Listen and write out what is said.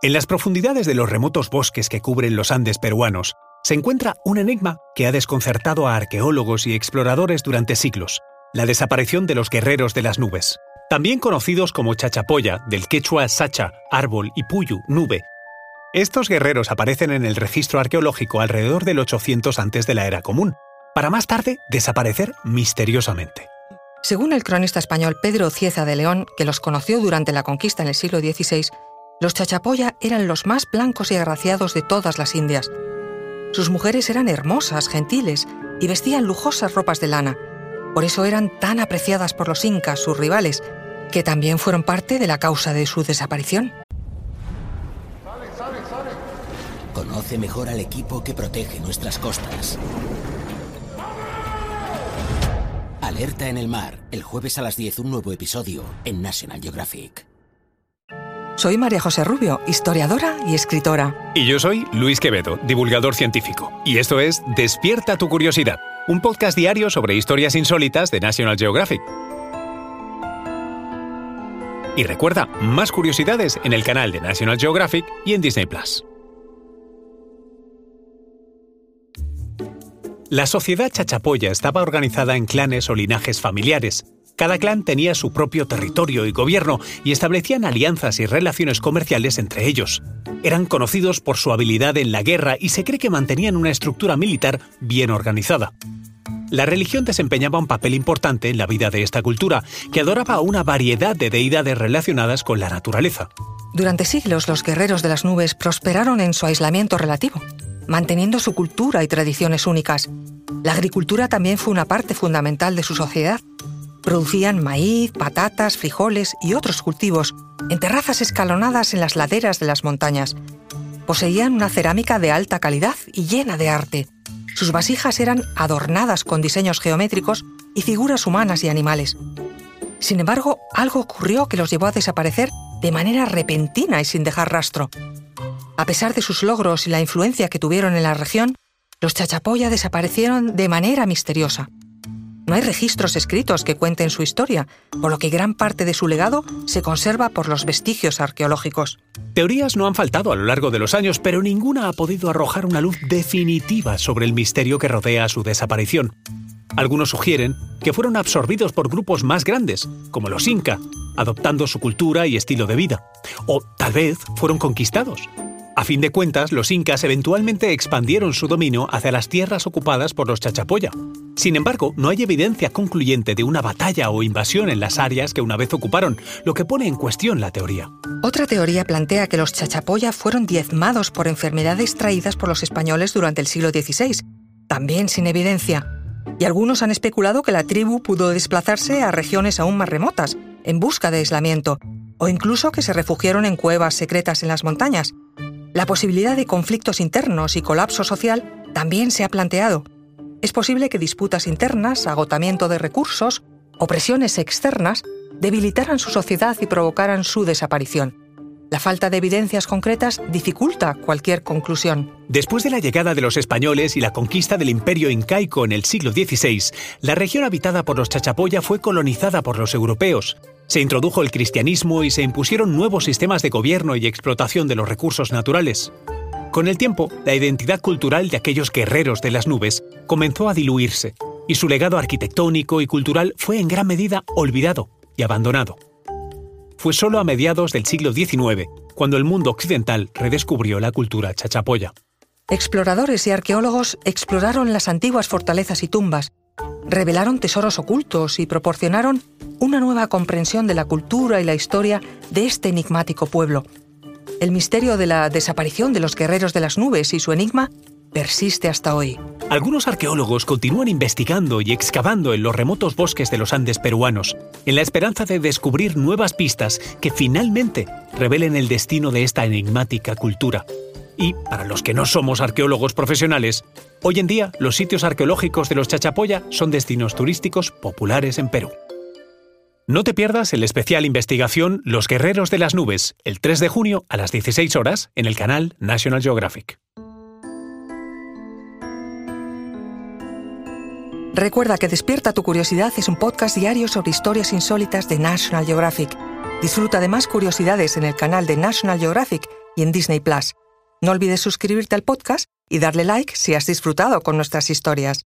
En las profundidades de los remotos bosques que cubren los Andes peruanos, se encuentra un enigma que ha desconcertado a arqueólogos y exploradores durante siglos, la desaparición de los guerreros de las nubes. También conocidos como chachapoya, del quechua sacha, árbol y puyu, nube. Estos guerreros aparecen en el registro arqueológico alrededor del 800 antes de la era común, para más tarde desaparecer misteriosamente. Según el cronista español Pedro Cieza de León, que los conoció durante la conquista en el siglo XVI, los chachapoya eran los más blancos y agraciados de todas las Indias. Sus mujeres eran hermosas, gentiles y vestían lujosas ropas de lana. Por eso eran tan apreciadas por los incas, sus rivales, que también fueron parte de la causa de su desaparición. Conoce mejor al equipo que protege nuestras costas. Alerta en el mar, el jueves a las 10 un nuevo episodio en National Geographic. Soy María José Rubio, historiadora y escritora. Y yo soy Luis Quevedo, divulgador científico. Y esto es Despierta tu curiosidad, un podcast diario sobre historias insólitas de National Geographic. Y recuerda, más curiosidades en el canal de National Geographic y en Disney Plus. La sociedad chachapoya estaba organizada en clanes o linajes familiares. Cada clan tenía su propio territorio y gobierno y establecían alianzas y relaciones comerciales entre ellos. Eran conocidos por su habilidad en la guerra y se cree que mantenían una estructura militar bien organizada. La religión desempeñaba un papel importante en la vida de esta cultura, que adoraba a una variedad de deidades relacionadas con la naturaleza. Durante siglos los guerreros de las nubes prosperaron en su aislamiento relativo, manteniendo su cultura y tradiciones únicas. La agricultura también fue una parte fundamental de su sociedad. Producían maíz, patatas, frijoles y otros cultivos en terrazas escalonadas en las laderas de las montañas. Poseían una cerámica de alta calidad y llena de arte. Sus vasijas eran adornadas con diseños geométricos y figuras humanas y animales. Sin embargo, algo ocurrió que los llevó a desaparecer de manera repentina y sin dejar rastro. A pesar de sus logros y la influencia que tuvieron en la región, los chachapoya desaparecieron de manera misteriosa. No hay registros escritos que cuenten su historia, por lo que gran parte de su legado se conserva por los vestigios arqueológicos. Teorías no han faltado a lo largo de los años, pero ninguna ha podido arrojar una luz definitiva sobre el misterio que rodea su desaparición. Algunos sugieren que fueron absorbidos por grupos más grandes, como los Inca, adoptando su cultura y estilo de vida. O tal vez fueron conquistados, a fin de cuentas, los incas eventualmente expandieron su dominio hacia las tierras ocupadas por los chachapoya. Sin embargo, no hay evidencia concluyente de una batalla o invasión en las áreas que una vez ocuparon, lo que pone en cuestión la teoría. Otra teoría plantea que los chachapoya fueron diezmados por enfermedades traídas por los españoles durante el siglo XVI, también sin evidencia. Y algunos han especulado que la tribu pudo desplazarse a regiones aún más remotas, en busca de aislamiento, o incluso que se refugiaron en cuevas secretas en las montañas, la posibilidad de conflictos internos y colapso social también se ha planteado. Es posible que disputas internas, agotamiento de recursos o presiones externas debilitaran su sociedad y provocaran su desaparición. La falta de evidencias concretas dificulta cualquier conclusión. Después de la llegada de los españoles y la conquista del imperio incaico en el siglo XVI, la región habitada por los chachapoya fue colonizada por los europeos. Se introdujo el cristianismo y se impusieron nuevos sistemas de gobierno y explotación de los recursos naturales. Con el tiempo, la identidad cultural de aquellos guerreros de las nubes comenzó a diluirse, y su legado arquitectónico y cultural fue en gran medida olvidado y abandonado. Fue solo a mediados del siglo XIX cuando el mundo occidental redescubrió la cultura chachapoya. Exploradores y arqueólogos exploraron las antiguas fortalezas y tumbas, revelaron tesoros ocultos y proporcionaron una nueva comprensión de la cultura y la historia de este enigmático pueblo. El misterio de la desaparición de los guerreros de las nubes y su enigma persiste hasta hoy. Algunos arqueólogos continúan investigando y excavando en los remotos bosques de los Andes peruanos, en la esperanza de descubrir nuevas pistas que finalmente revelen el destino de esta enigmática cultura. Y, para los que no somos arqueólogos profesionales, hoy en día los sitios arqueológicos de los Chachapoya son destinos turísticos populares en Perú. No te pierdas el especial investigación Los Guerreros de las Nubes, el 3 de junio a las 16 horas en el canal National Geographic. Recuerda que Despierta tu Curiosidad es un podcast diario sobre historias insólitas de National Geographic. Disfruta de más curiosidades en el canal de National Geographic y en Disney Plus. No olvides suscribirte al podcast y darle like si has disfrutado con nuestras historias.